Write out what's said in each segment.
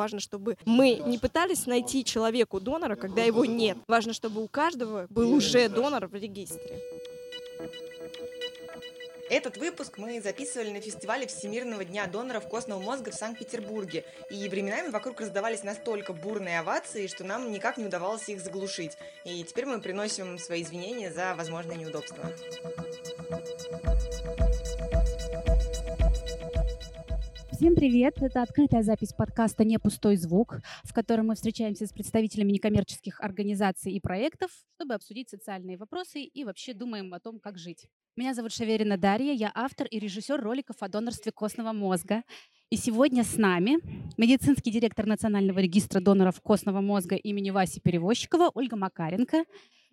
Важно, чтобы мы не пытались найти человеку донора, когда его нет. Важно, чтобы у каждого был уже донор в регистре. Этот выпуск мы записывали на фестивале Всемирного дня доноров костного мозга в Санкт-Петербурге, и временами вокруг раздавались настолько бурные овации, что нам никак не удавалось их заглушить. И теперь мы приносим свои извинения за возможные неудобства. Всем привет! Это открытая запись подкаста «Не пустой звук», в котором мы встречаемся с представителями некоммерческих организаций и проектов, чтобы обсудить социальные вопросы и вообще думаем о том, как жить. Меня зовут Шаверина Дарья, я автор и режиссер роликов о донорстве костного мозга. И сегодня с нами медицинский директор Национального регистра доноров костного мозга имени Васи Перевозчикова Ольга Макаренко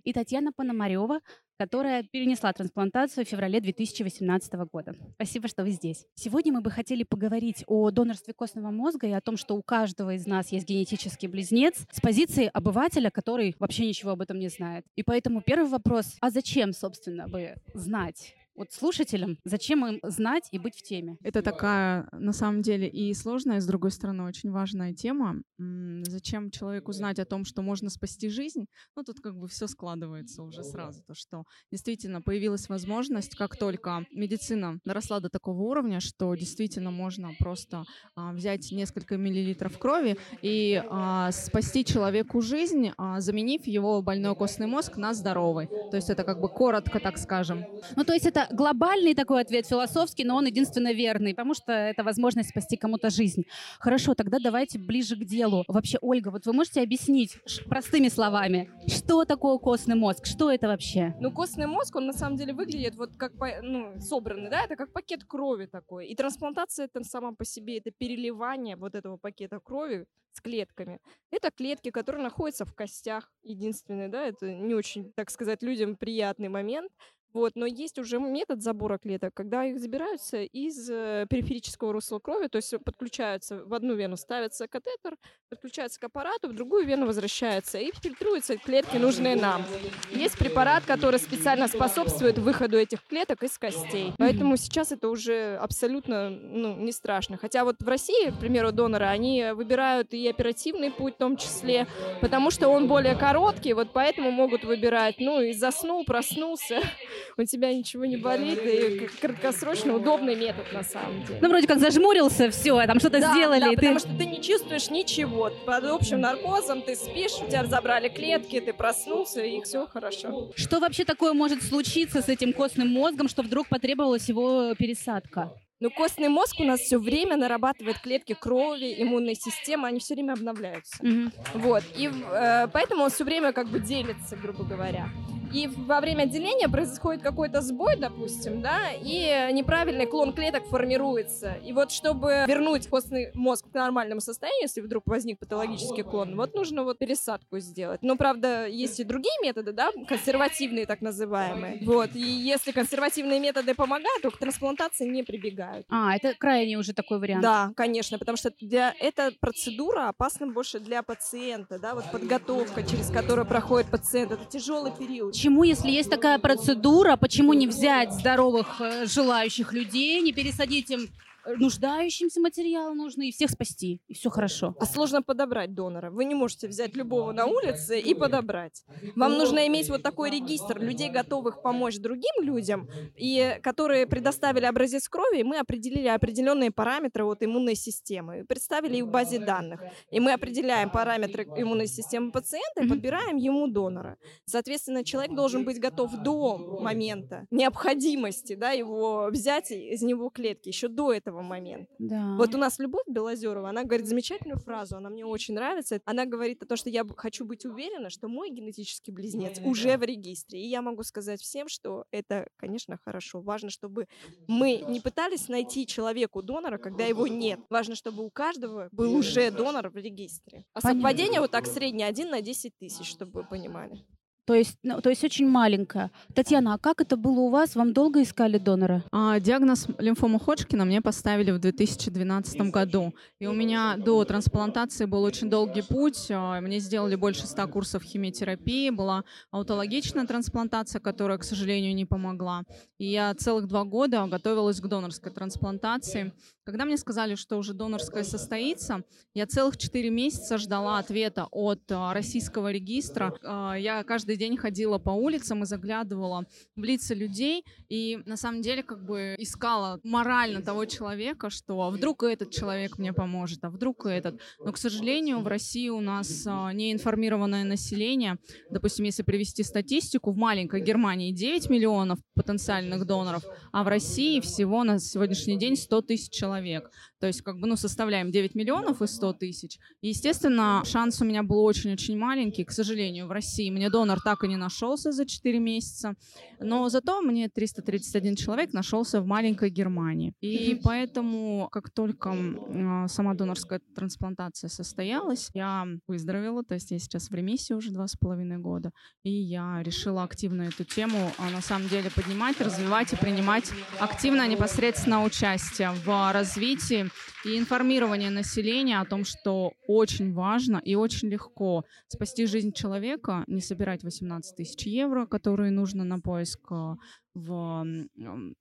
и Татьяна Пономарева, которая перенесла трансплантацию в феврале 2018 года. Спасибо, что вы здесь. Сегодня мы бы хотели поговорить о донорстве костного мозга и о том, что у каждого из нас есть генетический близнец с позиции обывателя, который вообще ничего об этом не знает. И поэтому первый вопрос, а зачем, собственно, бы знать вот слушателям, зачем им знать и быть в теме? Это такая, на самом деле, и сложная, с другой стороны, очень важная тема. Зачем человеку знать о том, что можно спасти жизнь? Ну, тут как бы все складывается уже сразу. То, что действительно появилась возможность, как только медицина доросла до такого уровня, что действительно можно просто а, взять несколько миллилитров крови и а, спасти человеку жизнь, а, заменив его больной костный мозг на здоровый. То есть это как бы коротко, так скажем. Ну, то есть это глобальный такой ответ, философский, но он единственно верный, потому что это возможность спасти кому-то жизнь. Хорошо, тогда давайте ближе к делу. Вообще, Ольга, вот вы можете объяснить простыми словами, что такое костный мозг? Что это вообще? Ну, костный мозг, он на самом деле выглядит вот как ну, собранный, да, это как пакет крови такой. И трансплантация это сама по себе, это переливание вот этого пакета крови с клетками. Это клетки, которые находятся в костях, единственное, да, это не очень, так сказать, людям приятный момент. Вот, но есть уже метод забора клеток, когда их забираются из э, периферического русла крови, то есть подключаются в одну вену, ставится катетер, подключается к аппарату, в другую вену возвращается и фильтруются клетки, нужные нам. Есть препарат, который специально способствует выходу этих клеток из костей. Поэтому сейчас это уже абсолютно ну, не страшно. Хотя вот в России, к примеру, доноры, они выбирают и оперативный путь в том числе, потому что он более короткий, вот поэтому могут выбирать, ну и заснул, проснулся, у тебя ничего не болит, и краткосрочно удобный метод на самом деле. Ну, вроде как зажмурился, все, там что-то да, сделали. Да, ты... потому что ты не чувствуешь ничего. Под общим наркозом ты спишь, у тебя разобрали клетки, ты проснулся, и все хорошо. Что вообще такое может случиться с этим костным мозгом, что вдруг потребовалась его пересадка? Ну, костный мозг у нас все время нарабатывает клетки крови, иммунной системы, они все время обновляются. Mm-hmm. Вот. И э, поэтому он все время как бы делится, грубо говоря и во время деления происходит какой-то сбой, допустим, да, и неправильный клон клеток формируется. И вот чтобы вернуть костный мозг к нормальному состоянию, если вдруг возник патологический клон, вот нужно вот пересадку сделать. Но, правда, есть и другие методы, да, консервативные так называемые. Вот, и если консервативные методы помогают, то к трансплантации не прибегают. А, это крайне уже такой вариант. Да, конечно, потому что для, эта процедура опасна больше для пациента, да, вот подготовка, через которую проходит пациент, это тяжелый период. Почему, если есть такая процедура, почему не взять здоровых э, желающих людей, не пересадить им нуждающимся материал нужно и всех спасти, и все хорошо. А сложно подобрать донора. Вы не можете взять любого на улице и подобрать. Вам нужно иметь вот такой регистр людей, готовых помочь другим людям, и которые предоставили образец крови, и мы определили определенные параметры вот иммунной системы, и представили их в базе данных. И мы определяем параметры иммунной системы пациента и подбираем ему донора. Соответственно, человек должен быть готов до момента необходимости да, его взять из него клетки, еще до этого этого момента. Да. Вот у нас Любовь Белозерова, она говорит замечательную фразу, она мне очень нравится. Она говорит о том, что я хочу быть уверена, что мой генетический близнец уже в регистре. И я могу сказать всем, что это, конечно, хорошо. Важно, чтобы мы не пытались найти человеку донора, когда его нет. Важно, чтобы у каждого был уже донор в регистре. А совпадение вот так среднее один на 10 тысяч, чтобы вы понимали. То есть, ну, то есть очень маленькая. Татьяна, а как это было у вас? Вам долго искали донора? А, диагноз лимфома Ходжкина мне поставили в 2012 году. И у меня до трансплантации был очень долгий путь. А, мне сделали больше 100 курсов химиотерапии. Была аутологичная трансплантация, которая, к сожалению, не помогла. И я целых два года готовилась к донорской трансплантации. Когда мне сказали, что уже донорская состоится, я целых четыре месяца ждала ответа от а, российского регистра. А, я каждый день ходила по улицам и заглядывала в лица людей, и на самом деле как бы искала морально того человека, что а вдруг этот человек мне поможет, а вдруг этот. Но, к сожалению, в России у нас неинформированное население. Допустим, если привести статистику, в маленькой Германии 9 миллионов потенциальных доноров, а в России всего на сегодняшний день 100 тысяч человек. То есть, как бы, ну, составляем 9 миллионов и 100 тысяч. И, естественно, шанс у меня был очень-очень маленький. К сожалению, в России мне донор так и не нашелся за 4 месяца. Но зато мне 331 человек нашелся в маленькой Германии. И поэтому, как только э, сама донорская трансплантация состоялась, я выздоровела. То есть я сейчас в ремиссии уже 2,5 года. И я решила активно эту тему, а, на самом деле, поднимать, развивать и принимать активно непосредственно участие в развитии и информирование населения о том, что очень важно и очень легко спасти жизнь человека, не собирать 18 тысяч евро, которые нужно на поиск э, в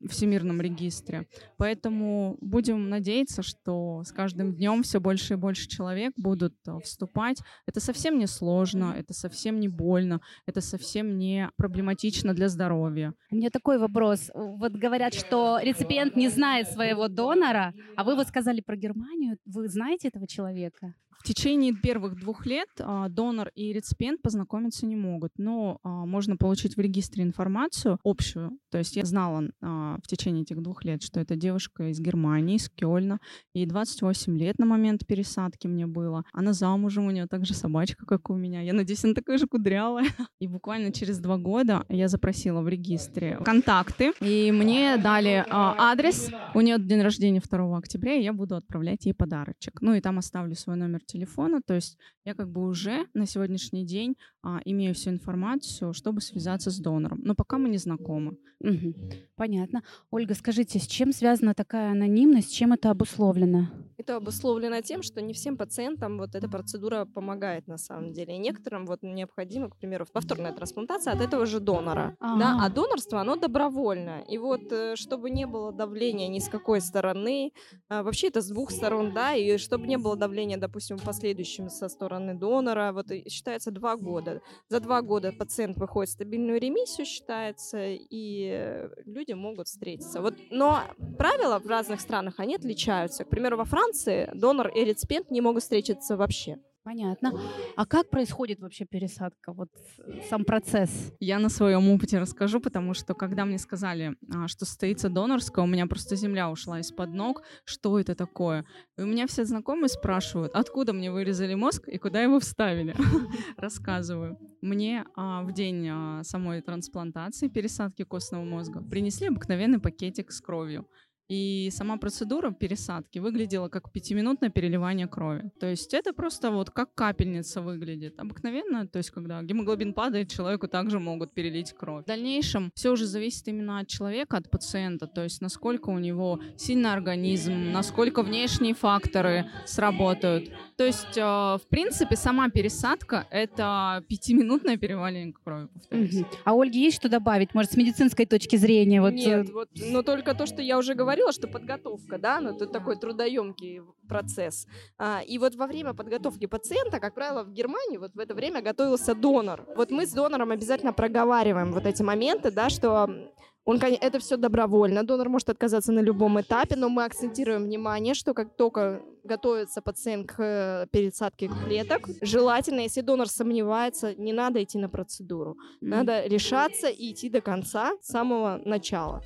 всемирном регистре. Поэтому будем надеяться, что с каждым днем все больше и больше человек будут э, вступать. Это совсем не сложно, это совсем не больно, это совсем не проблематично для здоровья. У меня такой вопрос. Вот говорят, что реципиент не знает своего донора, а вы вот сказали про Германию. Вы знаете этого человека? В течение первых двух лет а, донор и реципиент познакомиться не могут, но а, можно получить в регистре информацию общую. То есть я знала а, в течение этих двух лет, что это девушка из Германии, из Кёльна, ей 28 лет на момент пересадки мне было. Она замужем, у нее также собачка, как у меня. Я надеюсь, она такая же кудрявая. И буквально через два года я запросила в регистре контакты, и мне дали адрес. У нее день рождения 2 октября, и я буду отправлять ей подарочек. Ну и там оставлю свой номер телефона, то есть я как бы уже на сегодняшний день имею всю информацию, чтобы связаться с донором. Но пока мы не знакомы. Угу. Понятно. Ольга, скажите, с чем связана такая анонимность, чем это обусловлено? Это обусловлено тем, что не всем пациентам вот эта процедура помогает на самом деле. И некоторым вот необходимо, к примеру, повторная трансплантация от этого же донора. Ага. Да? А донорство, оно добровольно. И вот э, чтобы не было давления ни с какой стороны, а, вообще это с двух сторон, да, и чтобы не было давления, допустим, в последующем со стороны донора, вот считается два года. За два года пациент выходит в стабильную ремиссию, считается, и люди могут встретиться. Вот, но правила в разных странах, они отличаются. К примеру, во Франции донор и реципиент не могут встретиться вообще. Понятно. А как происходит вообще пересадка? Вот э, сам процесс? Я на своем опыте расскажу, потому что когда мне сказали, а, что состоится донорская, у меня просто земля ушла из-под ног. Что это такое? И у меня все знакомые спрашивают, откуда мне вырезали мозг и куда его вставили. Рассказываю. Мне а, в день а, самой трансплантации, пересадки костного мозга, принесли обыкновенный пакетик с кровью. И сама процедура пересадки выглядела как пятиминутное переливание крови. То есть это просто вот как капельница выглядит. Обыкновенно, то есть когда гемоглобин падает, человеку также могут перелить кровь. В дальнейшем все уже зависит именно от человека, от пациента, то есть насколько у него сильный организм, насколько внешние факторы сработают. То есть, э, в принципе, сама пересадка — это пятиминутное переливание крови, повторюсь. А Ольге есть что добавить, может, с медицинской точки зрения? Вот... Нет, э, вот, но только то, что я уже говорила, говорила, что подготовка, да, ну, это такой трудоемкий процесс. А, и вот во время подготовки пациента, как правило, в Германии вот в это время готовился донор. Вот мы с донором обязательно проговариваем вот эти моменты, да, что он, это все добровольно, донор может отказаться на любом этапе, но мы акцентируем внимание, что как только готовится пациент к э, пересадке клеток, желательно, если донор сомневается, не надо идти на процедуру. Надо решаться и идти до конца, с самого начала.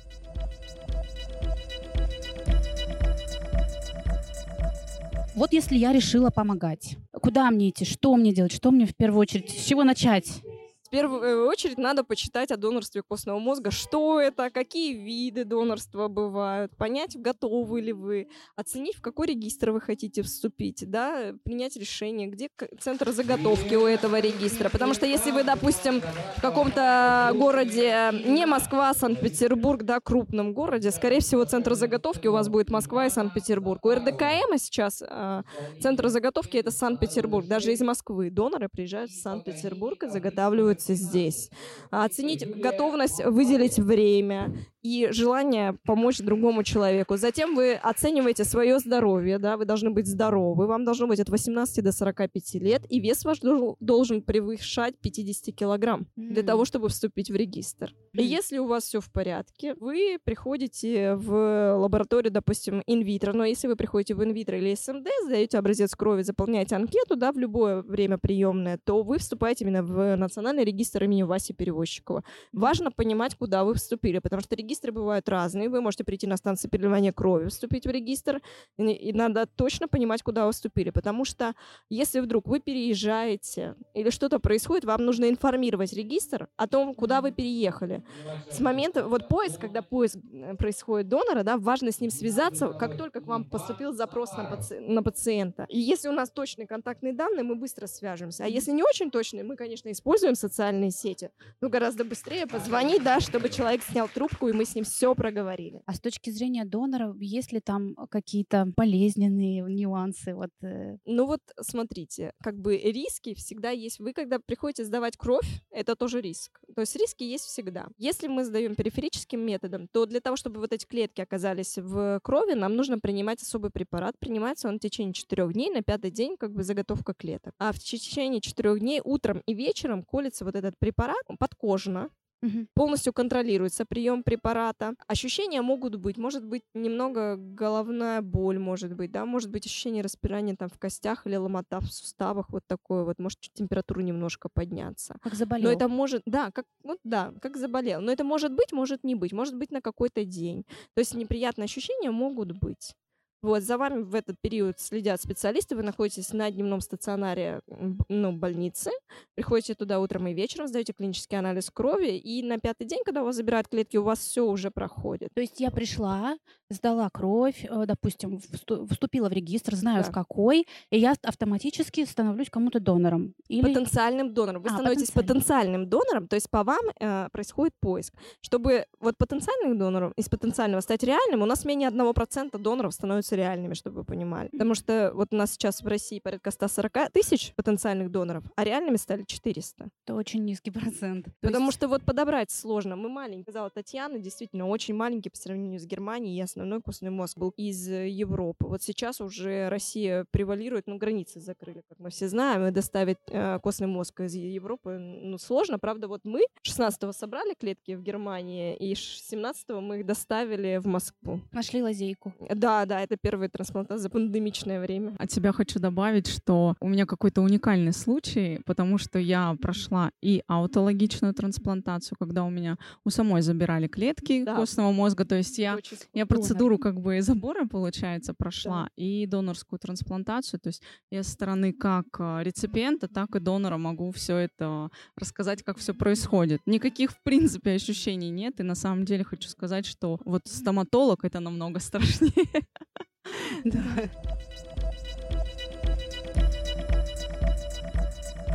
Вот если я решила помогать, куда мне идти, что мне делать, что мне в первую очередь, с чего начать? Первую очередь надо почитать о донорстве костного мозга, что это, какие виды донорства бывают, понять, готовы ли вы, оценить, в какой регистр вы хотите вступить, да, принять решение, где центр заготовки у этого регистра. Потому что если вы, допустим, в каком-то городе, не Москва, а Санкт-Петербург, да, крупном городе, скорее всего, центр заготовки у вас будет Москва и Санкт-Петербург. У РДКМ сейчас э, центр заготовки это Санкт-Петербург. Даже из Москвы доноры приезжают в Санкт-Петербург и заготавливают находится здесь. А оценить готовность выделить время и желание помочь другому человеку. Затем вы оцениваете свое здоровье, да, вы должны быть здоровы, вам должно быть от 18 до 45 лет, и вес ваш должен превышать 50 килограмм mm-hmm. для того, чтобы вступить в регистр. Mm-hmm. И если у вас все в порядке, вы приходите в лабораторию, допустим, инвитро, но если вы приходите в инвитро или СМД, сдаете образец крови, заполняете анкету, да, в любое время приемное, то вы вступаете именно в национальный регистр имени Васи Перевозчикова. Важно понимать, куда вы вступили, потому что регистры бывают разные. Вы можете прийти на станцию переливания крови, вступить в регистр, и, и надо точно понимать, куда вы вступили, потому что если вдруг вы переезжаете или что-то происходит, вам нужно информировать регистр о том, куда вы переехали. С момента, вот поиск, когда поиск э, происходит донора, да, важно с ним связаться, как только к вам поступил запрос на, паци- на пациента. И если у нас точные контактные данные, мы быстро свяжемся. А если не очень точные, мы, конечно, используем социальные сети, но гораздо быстрее позвонить, да, чтобы человек снял трубку, и мы с ним все проговорили. А с точки зрения донора, есть ли там какие-то болезненные нюансы? Вот, э... Ну вот смотрите, как бы риски всегда есть. Вы когда приходите сдавать кровь, это тоже риск. То есть риски есть всегда. Если мы сдаем периферическим методом, то для того, чтобы вот эти клетки оказались в крови, нам нужно принимать особый препарат. Принимается он в течение четырех дней, на пятый день как бы заготовка клеток. А в течение четырех дней утром и вечером колется вот этот препарат подкожно, Угу. Полностью контролируется прием препарата. Ощущения могут быть, может быть немного головная боль, может быть, да, может быть ощущение распирания там в костях или ломота в суставах, вот такое вот, может температуру немножко подняться. Как заболел. Но это может, да, как, вот да, как заболел. Но это может быть, может не быть, может быть на какой-то день. То есть неприятные ощущения могут быть. Вот, за вами в этот период следят специалисты, вы находитесь на дневном стационаре ну, больницы, приходите туда утром и вечером, сдаете клинический анализ крови, и на пятый день, когда у вас забирают клетки, у вас все уже проходит. То есть я пришла, сдала кровь, э, допустим, вступила в регистр, знаю да. в какой, и я автоматически становлюсь кому-то донором. Или... Потенциальным донором. Вы а, становитесь потенциальным. потенциальным донором, то есть по вам э, происходит поиск. Чтобы вот потенциальным донором из потенциального стать реальным, у нас менее 1% доноров становится становятся реальными, чтобы вы понимали. Потому что вот у нас сейчас в России порядка 140 тысяч потенциальных доноров, а реальными стали 400. Это очень низкий процент. Потому есть... что вот подобрать сложно. Мы маленькие. Сказала Татьяна, действительно, очень маленький по сравнению с Германией, и основной костный мозг был из э, Европы. Вот сейчас уже Россия превалирует, ну, границы закрыли, как мы все знаем, и доставить э, костный мозг из Европы, ну, сложно. Правда, вот мы 16-го собрали клетки в Германии, и 17-го мы их доставили в Москву. Нашли лазейку. Да, да, это первая трансплантация за пандемичное время. От себя хочу добавить, что у меня какой-то уникальный случай, потому что я прошла и аутологичную трансплантацию, когда у меня у самой забирали клетки да. костного мозга, то есть я, я процедуру как бы забора, получается, прошла, да. и донорскую трансплантацию, то есть я со стороны как а, реципиента, так и донора могу все это рассказать, как все происходит. Никаких, в принципе, ощущений нет, и на самом деле хочу сказать, что вот стоматолог — это намного страшнее.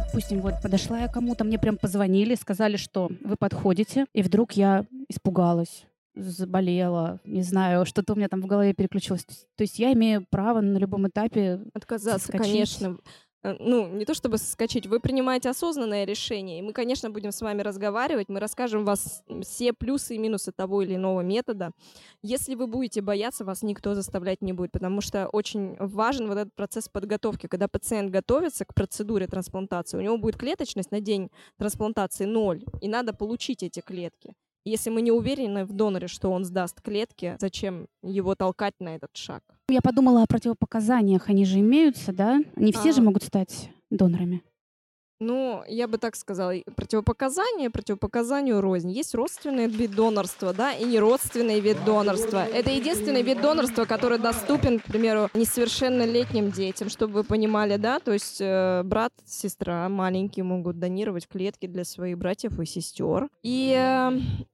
Допустим, вот подошла я кому-то, мне прям позвонили, сказали, что вы подходите, и вдруг я испугалась заболела, не знаю, что-то у меня там в голове переключилось. То есть я имею право на любом этапе отказаться, соскочить. конечно. Э, ну, не то чтобы соскочить, вы принимаете осознанное решение, и мы, конечно, будем с вами разговаривать, мы расскажем вас все плюсы и минусы того или иного метода. Если вы будете бояться, вас никто заставлять не будет, потому что очень важен вот этот процесс подготовки. Когда пациент готовится к процедуре трансплантации, у него будет клеточность на день трансплантации ноль, и надо получить эти клетки. Если мы не уверены в доноре, что он сдаст клетки, зачем его толкать на этот шаг? Я подумала о противопоказаниях. Они же имеются, да? Не все а... же могут стать донорами. Ну, я бы так сказала, противопоказания противопоказанию рознь. Есть родственный вид донорства, да, и неродственный вид донорства. Это единственный вид донорства, который доступен, к примеру, несовершеннолетним детям, чтобы вы понимали, да, то есть э, брат, сестра маленькие могут донировать клетки для своих братьев и сестер. И э,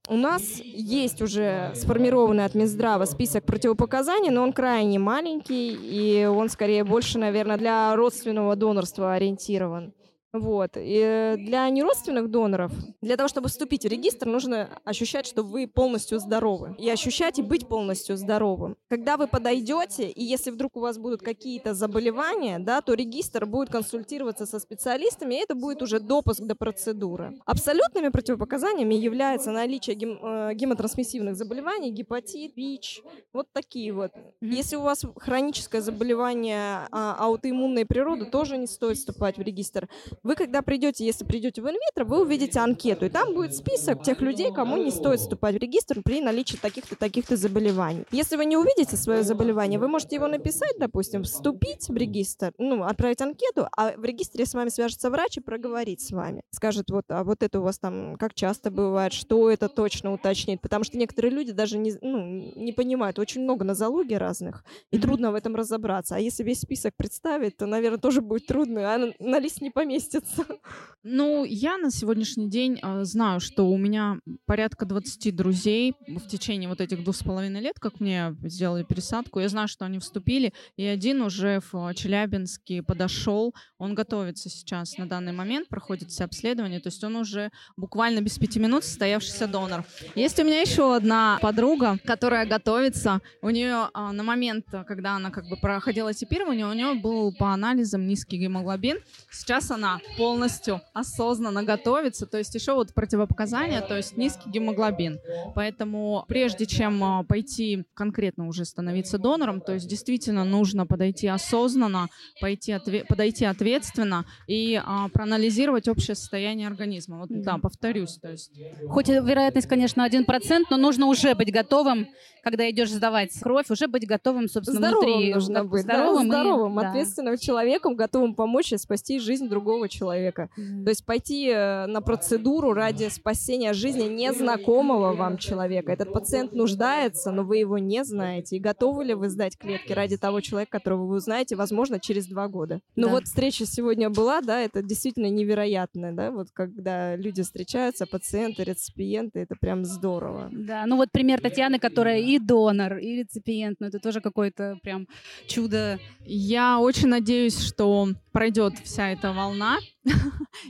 у нас есть уже сформированный от Минздрава список противопоказаний, но он крайне маленький, и он скорее больше, наверное, для родственного донорства ориентирован. Вот. И для неродственных доноров, для того, чтобы вступить в регистр, нужно ощущать, что вы полностью здоровы. И ощущать и быть полностью здоровым. Когда вы подойдете, и если вдруг у вас будут какие-то заболевания, да, то регистр будет консультироваться со специалистами, и это будет уже допуск до процедуры. Абсолютными противопоказаниями является наличие гем, э, гемотрансмиссивных заболеваний, гепатит, ВИЧ, вот такие вот. Если у вас хроническое заболевание а, аутоиммунной природы, тоже не стоит вступать в регистр. Вы, когда придете, если придете в инвитро, вы увидите анкету, и там будет список тех людей, кому не стоит вступать в регистр при наличии таких-то, таких-то заболеваний. Если вы не увидите свое заболевание, вы можете его написать, допустим, вступить в регистр, ну, отправить анкету, а в регистре с вами свяжется врач и проговорит с вами. Скажет, вот, а вот это у вас там как часто бывает, что это точно уточнит, потому что некоторые люди даже не, ну, не понимают, очень много на залоге разных, и трудно в этом разобраться. А если весь список представить, то, наверное, тоже будет трудно, а на, на лист не поместится месяца. Ну, я на сегодняшний день э, знаю, что у меня порядка 20 друзей в течение вот этих двух с половиной лет, как мне сделали пересадку. Я знаю, что они вступили, и один уже в Челябинске подошел. Он готовится сейчас на данный момент, проходит все обследования, то есть он уже буквально без пяти минут состоявшийся донор. Есть у меня еще одна подруга, которая готовится. У нее а, на момент, когда она как бы проходила типирование, у нее был по анализам низкий гемоглобин. Сейчас она полностью осознанно готовится, то есть еще вот противопоказания, то есть низкий гемоглобин. Поэтому прежде чем а, пойти конкретно уже становиться донором, то есть действительно нужно подойти осознанно, пойти отве- подойти ответственно и а, проанализировать общее состояние организма. Вот да, повторюсь, то есть. Хоть вероятность, конечно, 1%, но нужно уже быть готовым когда идешь сдавать кровь, уже быть готовым, собственно, здоровым внутри. нужно быть, здоровым, да, здоровым, и, ответственным да. человеком, готовым помочь и спасти жизнь другого человека. То есть пойти э, на процедуру ради спасения жизни незнакомого вам человека. Этот пациент нуждается, но вы его не знаете. И готовы ли вы сдать клетки ради того человека, которого вы узнаете, возможно, через два года? Ну да. вот встреча сегодня была, да, это действительно невероятно, да, вот когда люди встречаются, пациенты, реципиенты, это прям здорово. Да, ну вот пример Татьяны, которая и донор, и реципиент. Ну, это тоже какое-то прям чудо. Я очень надеюсь, что пройдет вся эта волна,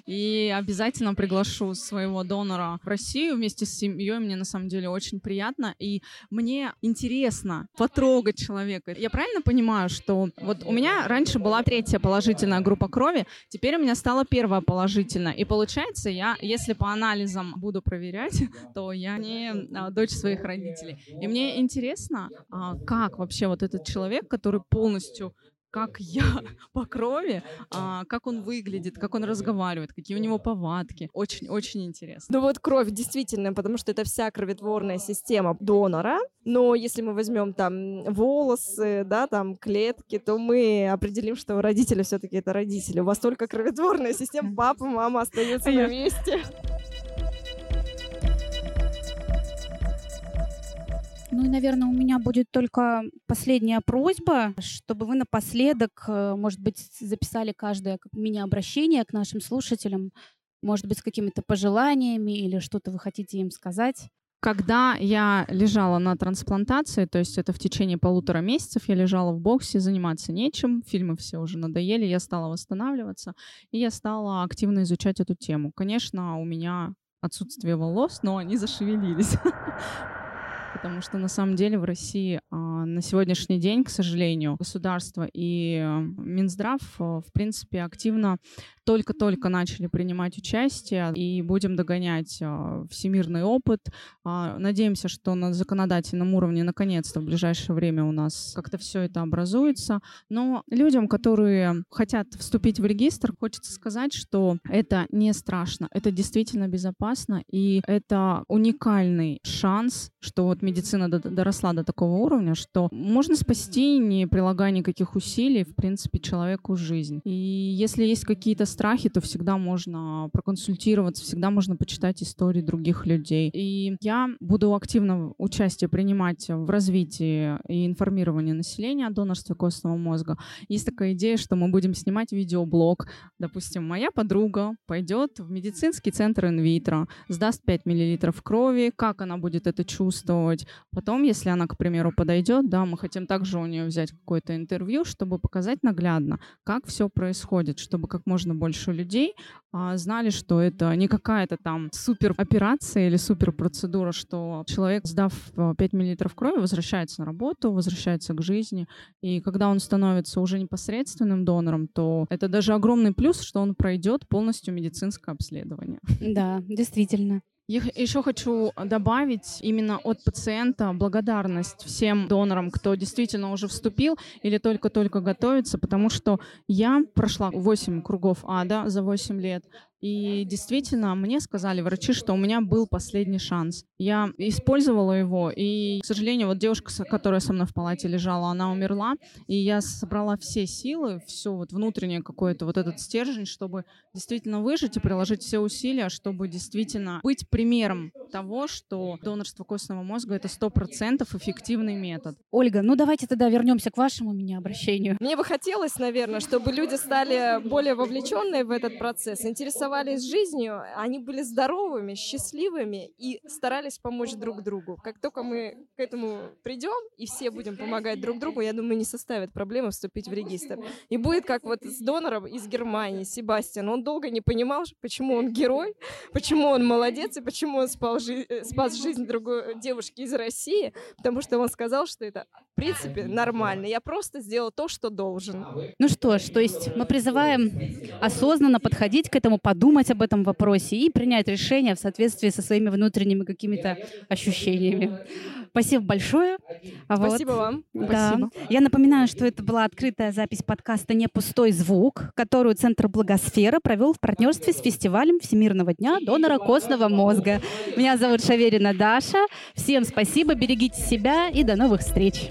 и обязательно приглашу своего донора в Россию вместе с семьей. Мне на самом деле очень приятно, и мне интересно потрогать человека. Я правильно понимаю, что вот у меня раньше была третья положительная группа крови, теперь у меня стала первая положительная. И получается, я, если по анализам буду проверять, то я не а, дочь своих родителей. И мне интересно, а, как вообще вот этот человек, который полностью как я по крови, а, как он выглядит, как он разговаривает, какие у него повадки. Очень-очень интересно. Ну вот кровь действительно, потому что это вся кроветворная система донора. Но если мы возьмем там волосы, да, там клетки, то мы определим, что родители все-таки это родители. У вас только кроветворная система, папа, мама остаются на месте. Ну и, наверное, у меня будет только последняя просьба, чтобы вы напоследок, э, может быть, записали каждое мини-обращение к нашим слушателям, может быть, с какими-то пожеланиями или что-то вы хотите им сказать. Когда я лежала на трансплантации, то есть это в течение полутора месяцев, я лежала в боксе, заниматься нечем, фильмы все уже надоели, я стала восстанавливаться, и я стала активно изучать эту тему. Конечно, у меня отсутствие волос, но они зашевелились. потому что на самом деле в России а, на сегодняшний день, к сожалению, государство и э, Минздрав, э, в принципе, активно только-только начали принимать участие и будем догонять э, всемирный опыт. Э, надеемся, что на законодательном уровне наконец-то в ближайшее время у нас как-то все это образуется. Но людям, которые хотят вступить в регистр, хочется сказать, что это не страшно, это действительно безопасно и это уникальный шанс, что вот медицина доросла до такого уровня, что можно спасти, не прилагая никаких усилий, в принципе, человеку жизнь. И если есть какие-то страхи, то всегда можно проконсультироваться, всегда можно почитать истории других людей. И я буду активно участие принимать в развитии и информировании населения о донорстве костного мозга. Есть такая идея, что мы будем снимать видеоблог. Допустим, моя подруга пойдет в медицинский центр инвитро, сдаст 5 мл крови, как она будет это чувствовать. Потом, если она, к примеру, подойдет, да, мы хотим также у нее взять какое-то интервью, чтобы показать наглядно, как все происходит, чтобы как можно больше людей а, знали, что это не какая-то там супер операция или супер процедура, что человек, сдав 5 э, мл крови, возвращается на работу, возвращается к жизни. И когда он становится уже непосредственным донором, то это даже огромный плюс, что он пройдет полностью медицинское обследование. Да, действительно. Я еще хочу добавить именно от пациента благодарность всем донорам, кто действительно уже вступил или только-только готовится, потому что я прошла 8 кругов ада за 8 лет, и действительно, мне сказали врачи, что у меня был последний шанс. Я использовала его, и, к сожалению, вот девушка, которая со мной в палате лежала, она умерла, и я собрала все силы, все вот внутреннее какое-то вот этот стержень, чтобы действительно выжить и приложить все усилия, чтобы действительно быть примером того, что донорство костного мозга — это сто процентов эффективный метод. Ольга, ну давайте тогда вернемся к вашему меня обращению. Мне бы хотелось, наверное, чтобы люди стали более вовлеченные в этот процесс, интересовались оставались жизнью, они были здоровыми, счастливыми и старались помочь друг другу. Как только мы к этому придем и все будем помогать друг другу, я думаю, не составит проблемы вступить в регистр. И будет как вот с донором из Германии, Себастьян. Он долго не понимал, почему он герой, почему он молодец и почему он спал жи- э, спас жизнь другой девушки из России, потому что он сказал, что это в принципе нормально. Я просто сделал то, что должен. Ну что ж, то есть мы призываем осознанно подходить к этому, подумать подумать об этом вопросе и принять решение в соответствии со своими внутренними какими-то ощущениями. Спасибо большое. Спасибо вот. вам. Да. Спасибо. Я напоминаю, что это была открытая запись подкаста «Не пустой звук», которую Центр Благосфера провел в партнерстве с фестивалем Всемирного дня донора костного мозга. Меня зовут Шаверина Даша. Всем спасибо, берегите себя и до новых встреч.